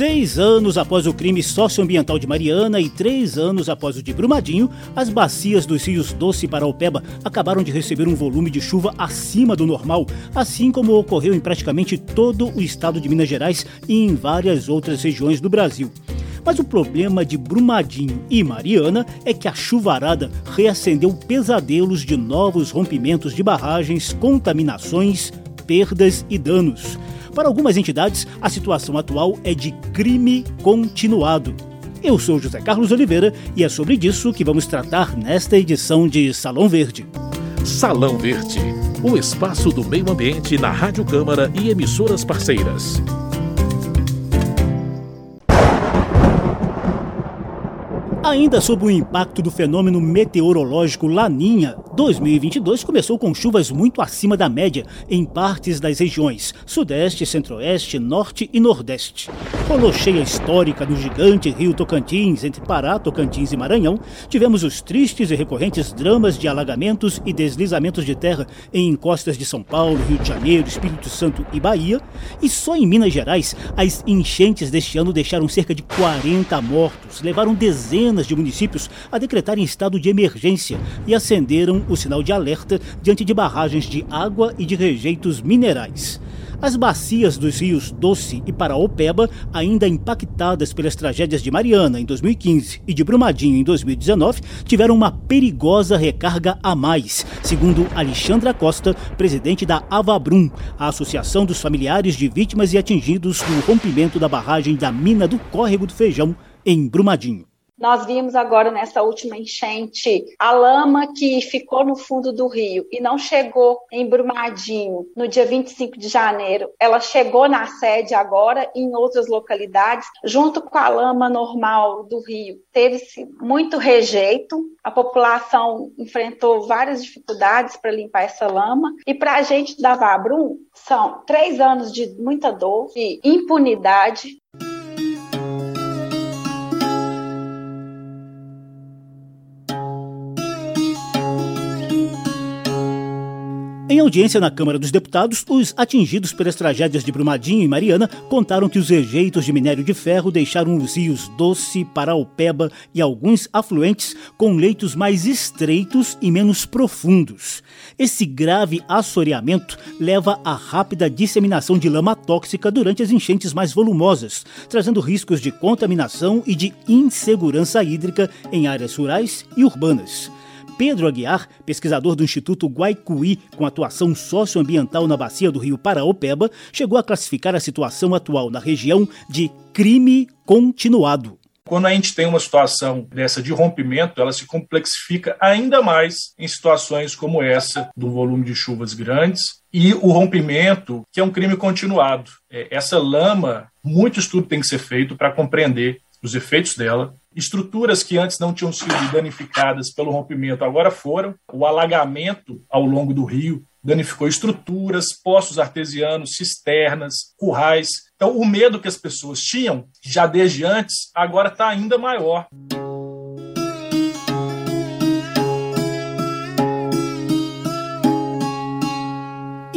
Seis anos após o crime socioambiental de Mariana e três anos após o de Brumadinho, as bacias dos rios Doce e Paraupeba acabaram de receber um volume de chuva acima do normal, assim como ocorreu em praticamente todo o estado de Minas Gerais e em várias outras regiões do Brasil. Mas o problema de Brumadinho e Mariana é que a chuvarada reacendeu pesadelos de novos rompimentos de barragens, contaminações, perdas e danos. Para algumas entidades, a situação atual é de crime continuado. Eu sou José Carlos Oliveira e é sobre isso que vamos tratar nesta edição de Salão Verde. Salão Verde, o espaço do meio ambiente na Rádio Câmara e emissoras parceiras. Ainda sob o impacto do fenômeno meteorológico Laninha, 2022 começou com chuvas muito acima da média em partes das regiões Sudeste, Centro-Oeste, Norte e Nordeste. Rolou cheia histórica no gigante rio Tocantins, entre Pará, Tocantins e Maranhão. Tivemos os tristes e recorrentes dramas de alagamentos e deslizamentos de terra em encostas de São Paulo, Rio de Janeiro, Espírito Santo e Bahia. E só em Minas Gerais, as enchentes deste ano deixaram cerca de 40 mortos, levaram dezenas de municípios a decretarem estado de emergência e acenderam o sinal de alerta diante de barragens de água e de rejeitos minerais. As bacias dos rios Doce e Paraopeba, ainda impactadas pelas tragédias de Mariana em 2015 e de Brumadinho em 2019, tiveram uma perigosa recarga a mais, segundo Alexandra Costa, presidente da Avabrum, a Associação dos Familiares de Vítimas e Atingidos no rompimento da barragem da mina do Córrego do Feijão, em Brumadinho. Nós vimos agora nessa última enchente a lama que ficou no fundo do rio e não chegou em Brumadinho no dia 25 de janeiro. Ela chegou na sede agora em outras localidades, junto com a lama normal do rio. Teve-se muito rejeito, a população enfrentou várias dificuldades para limpar essa lama. E para a gente da Vabrum, são três anos de muita dor, de impunidade, audiência na Câmara dos Deputados, os atingidos pelas tragédias de Brumadinho e Mariana contaram que os rejeitos de minério de ferro deixaram os rios Doce, Paraupeba e alguns afluentes com leitos mais estreitos e menos profundos. Esse grave assoreamento leva à rápida disseminação de lama tóxica durante as enchentes mais volumosas, trazendo riscos de contaminação e de insegurança hídrica em áreas rurais e urbanas. Pedro Aguiar, pesquisador do Instituto Guaicuí, com atuação socioambiental na bacia do rio Paraopeba, chegou a classificar a situação atual na região de crime continuado. Quando a gente tem uma situação dessa de rompimento, ela se complexifica ainda mais em situações como essa, do volume de chuvas grandes e o rompimento, que é um crime continuado. É, essa lama, muito estudo tem que ser feito para compreender os efeitos dela, Estruturas que antes não tinham sido danificadas pelo rompimento agora foram. O alagamento ao longo do rio danificou estruturas, poços artesianos, cisternas, currais. Então, o medo que as pessoas tinham já desde antes agora está ainda maior.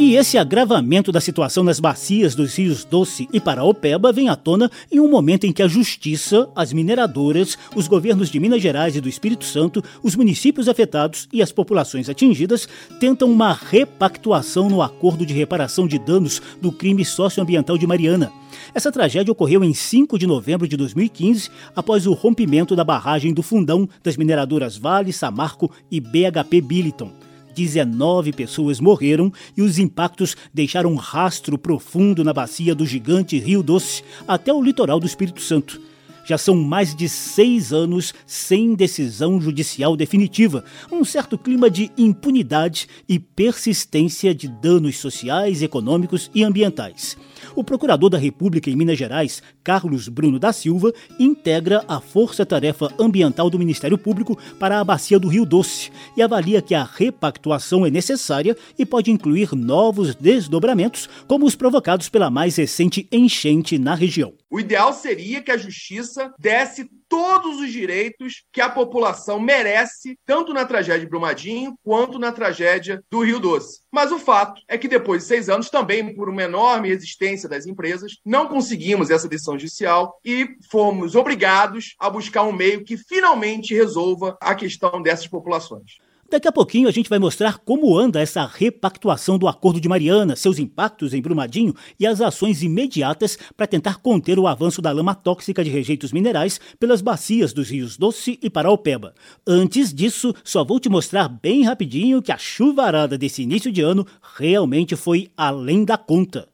E esse agravamento da situação nas bacias dos rios Doce e Paraopeba vem à tona em um momento em que a justiça, as mineradoras, os governos de Minas Gerais e do Espírito Santo, os municípios afetados e as populações atingidas tentam uma repactuação no acordo de reparação de danos do crime socioambiental de Mariana. Essa tragédia ocorreu em 5 de novembro de 2015, após o rompimento da barragem do fundão das mineradoras Vale, Samarco e BHP Billiton. 19 pessoas morreram e os impactos deixaram um rastro profundo na bacia do gigante Rio Doce até o litoral do Espírito Santo. Já são mais de seis anos sem decisão judicial definitiva, um certo clima de impunidade e persistência de danos sociais, econômicos e ambientais. O procurador da República em Minas Gerais, Carlos Bruno da Silva, integra a Força Tarefa Ambiental do Ministério Público para a Bacia do Rio Doce e avalia que a repactuação é necessária e pode incluir novos desdobramentos, como os provocados pela mais recente enchente na região. O ideal seria que a justiça desse todos os direitos que a população merece, tanto na tragédia de Brumadinho quanto na tragédia do Rio Doce. Mas o fato é que depois de seis anos, também por uma enorme resistência das empresas, não conseguimos essa decisão judicial e fomos obrigados a buscar um meio que finalmente resolva a questão dessas populações. Daqui a pouquinho a gente vai mostrar como anda essa repactuação do Acordo de Mariana, seus impactos em Brumadinho e as ações imediatas para tentar conter o avanço da lama tóxica de rejeitos minerais pelas bacias dos rios Doce e Paraopeba. Antes disso, só vou te mostrar bem rapidinho que a chuvarada desse início de ano realmente foi além da conta.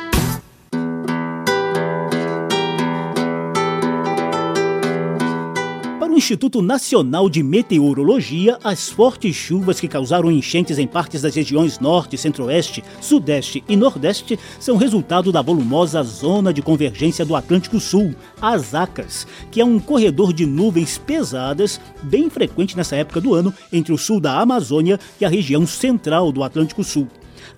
Instituto Nacional de Meteorologia, as fortes chuvas que causaram enchentes em partes das regiões Norte, Centro-Oeste, Sudeste e Nordeste são resultado da volumosa Zona de Convergência do Atlântico Sul, as ACAS, que é um corredor de nuvens pesadas bem frequente nessa época do ano entre o sul da Amazônia e a região central do Atlântico Sul.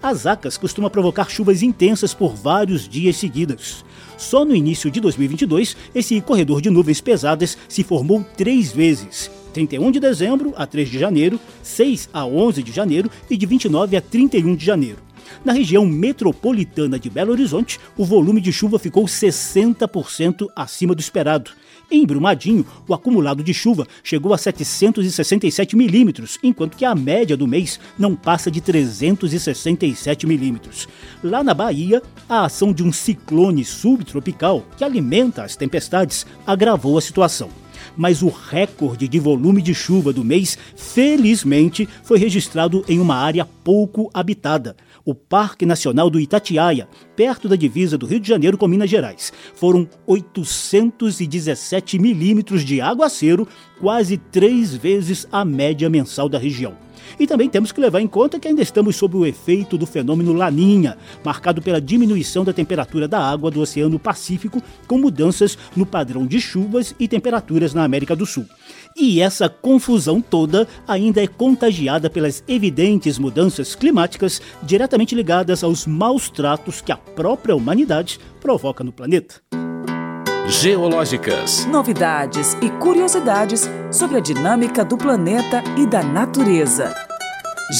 As ACAS costuma provocar chuvas intensas por vários dias seguidos. Só no início de 2022, esse corredor de nuvens pesadas se formou três vezes. 31 de dezembro a 3 de janeiro, 6 a 11 de janeiro e de 29 a 31 de janeiro. Na região metropolitana de Belo Horizonte, o volume de chuva ficou 60% acima do esperado. Em Brumadinho, o acumulado de chuva chegou a 767 milímetros, enquanto que a média do mês não passa de 367 milímetros. Lá na Bahia, a ação de um ciclone subtropical que alimenta as tempestades agravou a situação mas o recorde de volume de chuva do mês, felizmente, foi registrado em uma área pouco habitada o Parque Nacional do Itatiaia, perto da divisa do Rio de Janeiro com Minas Gerais. Foram 817 milímetros de aguaceiro, quase três vezes a média mensal da região. E também temos que levar em conta que ainda estamos sob o efeito do fenômeno Laninha, marcado pela diminuição da temperatura da água do Oceano Pacífico, com mudanças no padrão de chuvas e temperaturas na América do Sul. E essa confusão toda ainda é contagiada pelas evidentes mudanças climáticas diretamente ligadas aos maus tratos que a própria humanidade provoca no planeta. Geológicas. Novidades e curiosidades sobre a dinâmica do planeta e da natureza.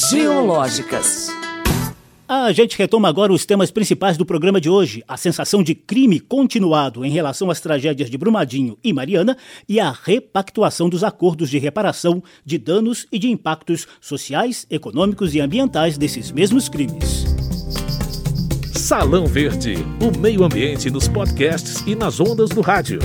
Geológicas. A gente retoma agora os temas principais do programa de hoje: a sensação de crime continuado em relação às tragédias de Brumadinho e Mariana e a repactuação dos acordos de reparação de danos e de impactos sociais, econômicos e ambientais desses mesmos crimes. Salão Verde, o meio ambiente nos podcasts e nas ondas do rádio.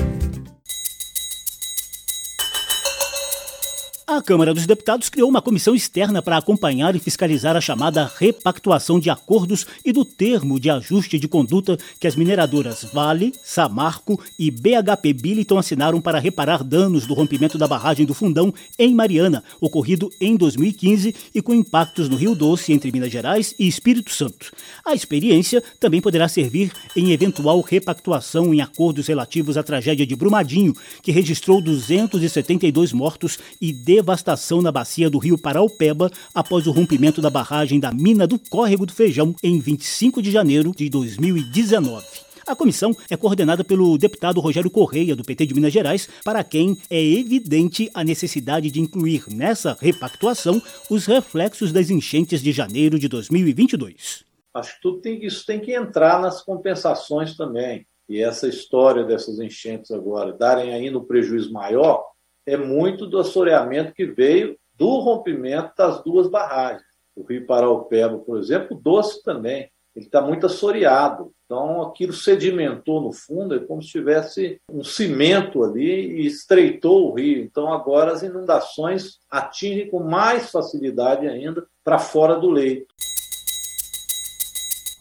A Câmara dos Deputados criou uma comissão externa para acompanhar e fiscalizar a chamada repactuação de acordos e do termo de ajuste de conduta que as mineradoras Vale, Samarco e BHP Billiton assinaram para reparar danos do rompimento da barragem do Fundão em Mariana, ocorrido em 2015 e com impactos no Rio Doce entre Minas Gerais e Espírito Santo. A experiência também poderá servir em eventual repactuação em acordos relativos à tragédia de Brumadinho, que registrou 272 mortos e devastação na bacia do rio Paraupeba após o rompimento da barragem da mina do Córrego do Feijão em 25 de janeiro de 2019. A comissão é coordenada pelo deputado Rogério Correia, do PT de Minas Gerais, para quem é evidente a necessidade de incluir nessa repactuação os reflexos das enchentes de janeiro de 2022. Acho que tudo tem, isso tem que entrar nas compensações também. E essa história dessas enchentes agora darem ainda um prejuízo maior, é muito do assoreamento que veio do rompimento das duas barragens. O Rio Paraupeba, por exemplo, o Doce também, ele está muito assoreado. Então, aquilo sedimentou no fundo, é como se tivesse um cimento ali e estreitou o rio. Então, agora as inundações atingem com mais facilidade ainda para fora do leito.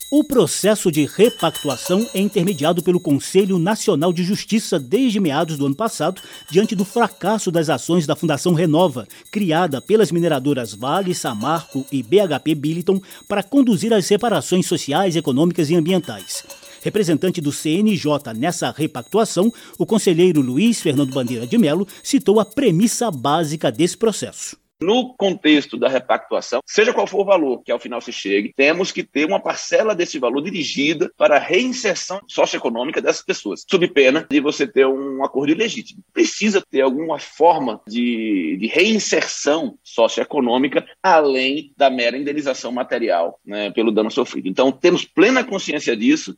O processo de repactuação é intermediado pelo Conselho Nacional de Justiça desde meados do ano passado, diante do fracasso das ações da Fundação Renova, criada pelas mineradoras Vale, Samarco e BHP Billiton para conduzir as reparações sociais, econômicas e ambientais. Representante do CNJ nessa repactuação, o conselheiro Luiz Fernando Bandeira de Melo citou a premissa básica desse processo No contexto da repactuação, seja qual for o valor que ao final se chegue, temos que ter uma parcela desse valor dirigida para a reinserção socioeconômica dessas pessoas, sob pena de você ter um acordo ilegítimo. Precisa ter alguma forma de, de reinserção socioeconômica além da mera indenização material né, pelo dano sofrido. Então, temos plena consciência disso.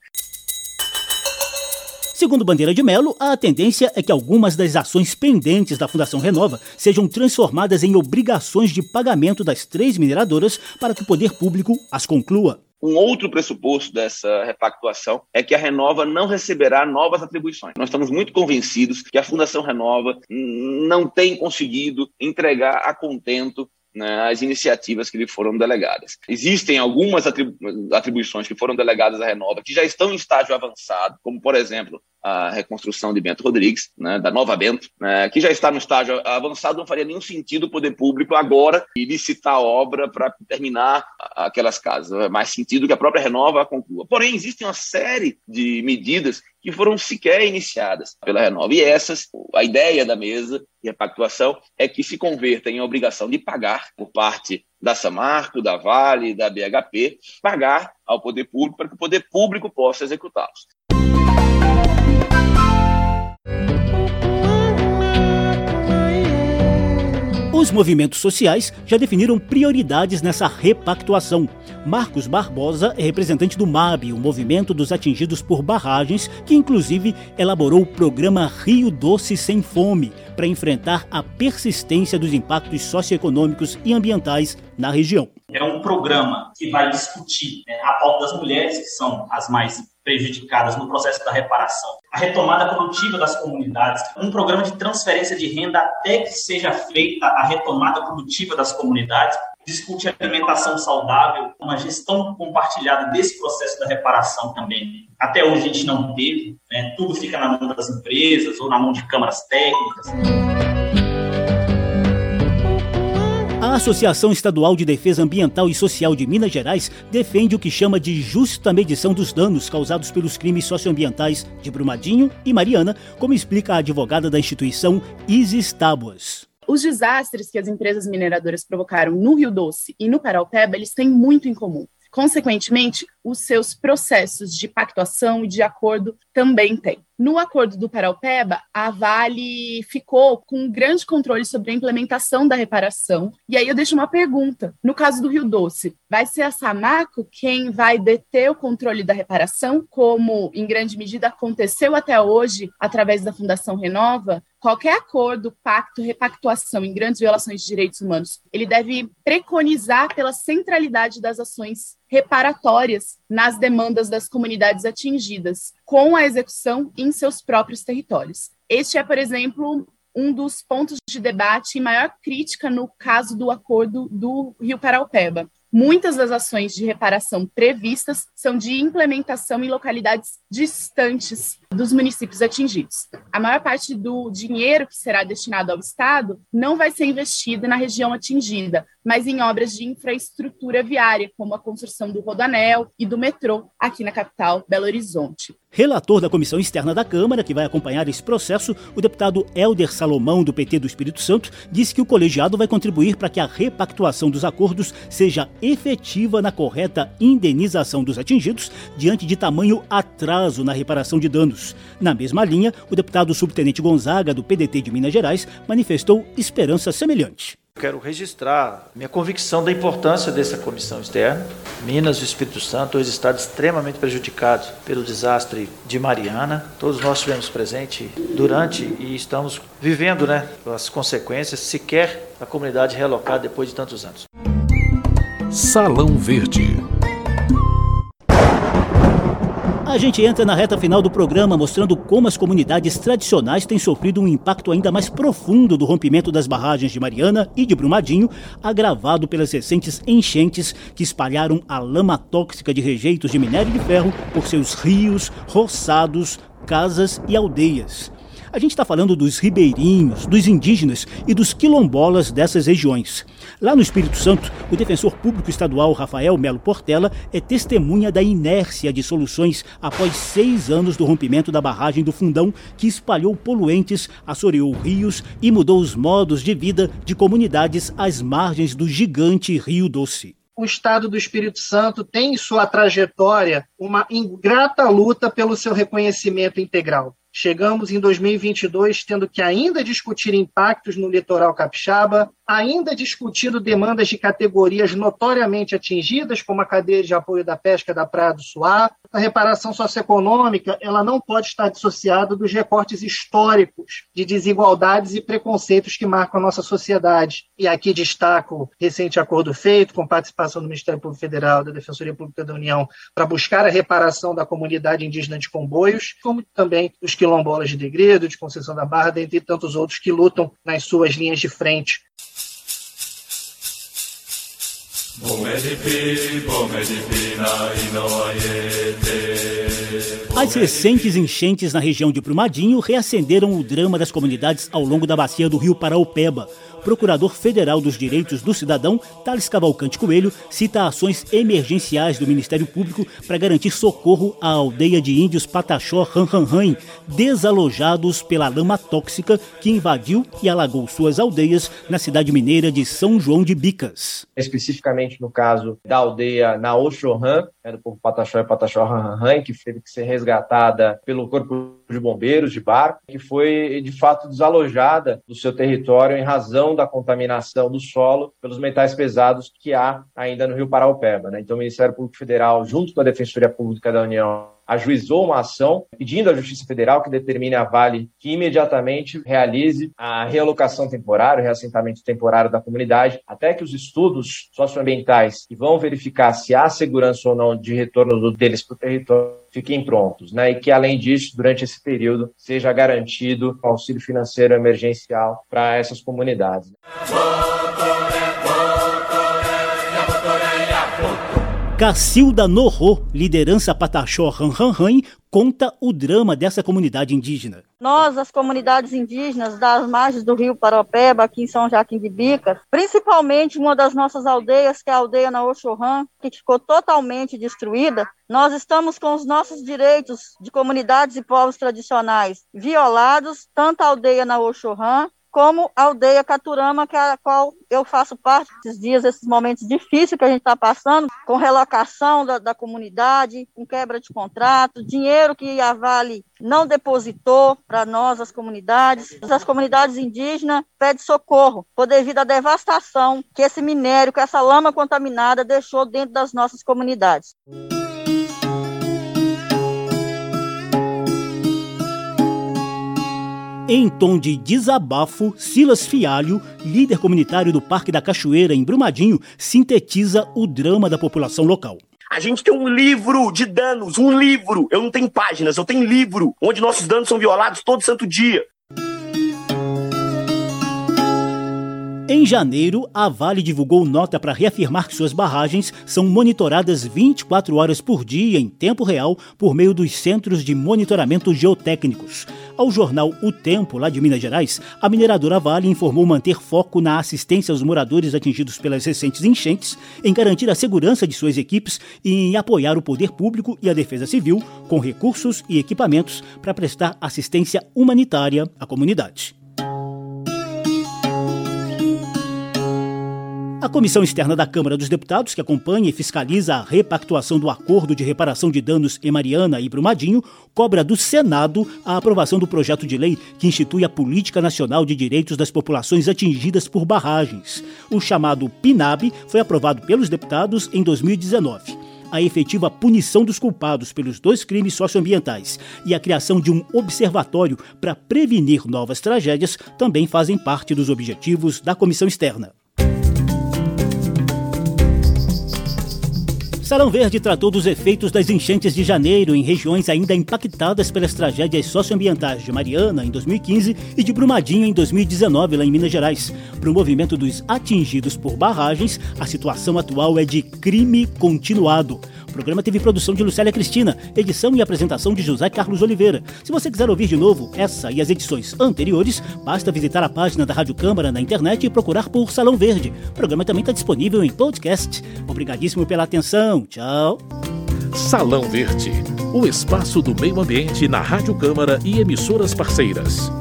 Segundo Bandeira de Melo, a tendência é que algumas das ações pendentes da Fundação Renova sejam transformadas em obrigações de pagamento das três mineradoras para que o poder público as conclua. Um outro pressuposto dessa repactuação é que a Renova não receberá novas atribuições. Nós estamos muito convencidos que a Fundação Renova não tem conseguido entregar a contento né, as iniciativas que lhe foram delegadas. Existem algumas atribuições que foram delegadas à Renova que já estão em estágio avançado, como, por exemplo, a reconstrução de Bento Rodrigues, né, da Nova Bento, né, que já está no estágio avançado, não faria nenhum sentido o poder público agora licitar a obra para terminar aquelas casas. É mais sentido que a própria Renova a conclua. Porém, existe uma série de medidas que foram sequer iniciadas pela Renova. E essas, a ideia da mesa e a pactuação é que se converta em obrigação de pagar por parte da Samarco, da Vale, da BHP, pagar ao poder público para que o poder público possa executá-los. Os movimentos sociais já definiram prioridades nessa repactuação. Marcos Barbosa é representante do MAB, o Movimento dos Atingidos por Barragens, que inclusive elaborou o programa Rio Doce Sem Fome para enfrentar a persistência dos impactos socioeconômicos e ambientais na região. É um programa que vai discutir né, a pauta das mulheres, que são as mais prejudicadas no processo da reparação, a retomada produtiva das comunidades, um programa de transferência de renda até que seja feita a retomada produtiva das comunidades, discute alimentação saudável, uma gestão compartilhada desse processo da reparação também. Até hoje a gente não teve, né? tudo fica na mão das empresas ou na mão de câmaras técnicas. Associação Estadual de Defesa Ambiental e Social de Minas Gerais defende o que chama de justa medição dos danos causados pelos crimes socioambientais de Brumadinho e Mariana, como explica a advogada da instituição Isis Tábuas. Os desastres que as empresas mineradoras provocaram no Rio Doce e no Paraupeba, eles têm muito em comum. Consequentemente, os seus processos de pactuação e de acordo também têm. No acordo do Paraupeba, a Vale ficou com um grande controle sobre a implementação da reparação. E aí eu deixo uma pergunta. No caso do Rio Doce, vai ser a Samaco quem vai deter o controle da reparação, como em grande medida aconteceu até hoje através da Fundação Renova? Qualquer acordo, pacto, repactuação em grandes violações de direitos humanos, ele deve preconizar pela centralidade das ações reparatórias nas demandas das comunidades atingidas, com a execução em seus próprios territórios. Este é, por exemplo, um dos pontos de debate e maior crítica no caso do acordo do Rio Paraupeba. Muitas das ações de reparação previstas são de implementação em localidades distantes dos municípios atingidos. A maior parte do dinheiro que será destinado ao Estado não vai ser investido na região atingida, mas em obras de infraestrutura viária, como a construção do Rodanel e do metrô aqui na capital, Belo Horizonte. Relator da Comissão Externa da Câmara, que vai acompanhar esse processo, o deputado Helder Salomão, do PT do Espírito Santo, disse que o colegiado vai contribuir para que a repactuação dos acordos seja efetiva na correta indenização dos atingidos diante de tamanho atraso na reparação de danos. Na mesma linha, o deputado subtenente Gonzaga, do PDT de Minas Gerais, manifestou esperança semelhante. Quero registrar minha convicção da importância dessa comissão externa. Minas e o Espírito Santo, dois estados extremamente prejudicados pelo desastre de Mariana. Todos nós estivemos presentes durante e estamos vivendo né, as consequências, sequer a comunidade relocada depois de tantos anos. Salão Verde. A gente entra na reta final do programa mostrando como as comunidades tradicionais têm sofrido um impacto ainda mais profundo do rompimento das barragens de Mariana e de Brumadinho, agravado pelas recentes enchentes que espalharam a lama tóxica de rejeitos de minério de ferro por seus rios, roçados, casas e aldeias. A gente está falando dos ribeirinhos, dos indígenas e dos quilombolas dessas regiões. Lá no Espírito Santo, o defensor público estadual Rafael Melo Portela é testemunha da inércia de soluções após seis anos do rompimento da barragem do Fundão, que espalhou poluentes, assoreou rios e mudou os modos de vida de comunidades às margens do gigante Rio Doce o Estado do Espírito Santo tem em sua trajetória uma ingrata luta pelo seu reconhecimento integral. Chegamos em 2022 tendo que ainda discutir impactos no litoral capixaba, ainda discutindo demandas de categorias notoriamente atingidas, como a cadeia de apoio da pesca da Praia do Suá. A reparação socioeconômica ela não pode estar dissociada dos recortes históricos de desigualdades e preconceitos que marcam a nossa sociedade. E aqui destaco o recente acordo feito com participação do Ministério Público Federal, da Defensoria Pública da União, para buscar a reparação da comunidade indígena de Comboios, como também dos quilombolas de Degredo, de Conceição da Barra, dentre tantos outros que lutam nas suas linhas de frente as recentes enchentes na região de Brumadinho reacenderam o drama das comunidades ao longo da bacia do rio Paraupeba. Procurador Federal dos Direitos do Cidadão, Thales Cavalcante Coelho, cita ações emergenciais do Ministério Público para garantir socorro à aldeia de índios Pataxó Ranranran, desalojados pela lama tóxica que invadiu e alagou suas aldeias na cidade mineira de São João de Bicas. Especificamente no caso da aldeia Naoxohan, né, do povo Pataxó e Pataxó Ranranran, que teve que ser resgatada pelo Corpo de Bombeiros de barco, que foi de fato desalojada do seu território em razão da contaminação do solo pelos metais pesados que há ainda no Rio Paraupeba. Né? Então, o Ministério Público Federal, junto com a Defensoria Pública da União, ajuizou uma ação pedindo à Justiça Federal que determine a Vale que imediatamente realize a realocação temporária, o reassentamento temporário da comunidade, até que os estudos socioambientais que vão verificar se há segurança ou não de retorno deles para o território fiquem prontos, né? E que além disso, durante esse período, seja garantido auxílio financeiro emergencial para essas comunidades. Cacilda Norro, liderança Pataxó Ranranran, conta o drama dessa comunidade indígena. Nós, as comunidades indígenas das margens do rio Paropeba, aqui em São Joaquim de Bicas, principalmente uma das nossas aldeias, que é a aldeia na que ficou totalmente destruída, nós estamos com os nossos direitos de comunidades e povos tradicionais violados, tanto a aldeia na como a aldeia Caturama, que é a qual eu faço parte esses dias, esses momentos difíceis que a gente está passando, com relocação da, da, comunidade, com quebra de contrato, dinheiro que a Vale não depositou para nós, as comunidades. As comunidades indígenas pedem socorro por devido à devastação que esse minério, que essa lama contaminada deixou dentro das nossas comunidades. Em tom de desabafo, Silas Fialho, líder comunitário do Parque da Cachoeira, em Brumadinho, sintetiza o drama da população local. A gente tem um livro de danos, um livro. Eu não tenho páginas, eu tenho livro, onde nossos danos são violados todo santo dia. Em janeiro, a Vale divulgou nota para reafirmar que suas barragens são monitoradas 24 horas por dia, em tempo real, por meio dos centros de monitoramento geotécnicos. Ao jornal O Tempo, lá de Minas Gerais, a mineradora Vale informou manter foco na assistência aos moradores atingidos pelas recentes enchentes, em garantir a segurança de suas equipes e em apoiar o poder público e a defesa civil com recursos e equipamentos para prestar assistência humanitária à comunidade. A Comissão Externa da Câmara dos Deputados, que acompanha e fiscaliza a repactuação do acordo de reparação de danos em Mariana e Brumadinho, cobra do Senado a aprovação do projeto de lei que institui a Política Nacional de Direitos das Populações Atingidas por Barragens. O chamado PINAB foi aprovado pelos deputados em 2019 a efetiva punição dos culpados pelos dois crimes socioambientais e a criação de um observatório para prevenir novas tragédias também fazem parte dos objetivos da comissão externa. Salão Verde tratou dos efeitos das enchentes de janeiro em regiões ainda impactadas pelas tragédias socioambientais de Mariana em 2015 e de Brumadinho em 2019, lá em Minas Gerais. Para o movimento dos atingidos por barragens, a situação atual é de crime continuado. O programa teve produção de Lucélia Cristina, edição e apresentação de José Carlos Oliveira. Se você quiser ouvir de novo essa e as edições anteriores, basta visitar a página da Rádio Câmara na internet e procurar por Salão Verde. O programa também está disponível em podcast. Obrigadíssimo pela atenção. Tchau. Salão Verde, o espaço do meio ambiente na Rádio Câmara e emissoras parceiras.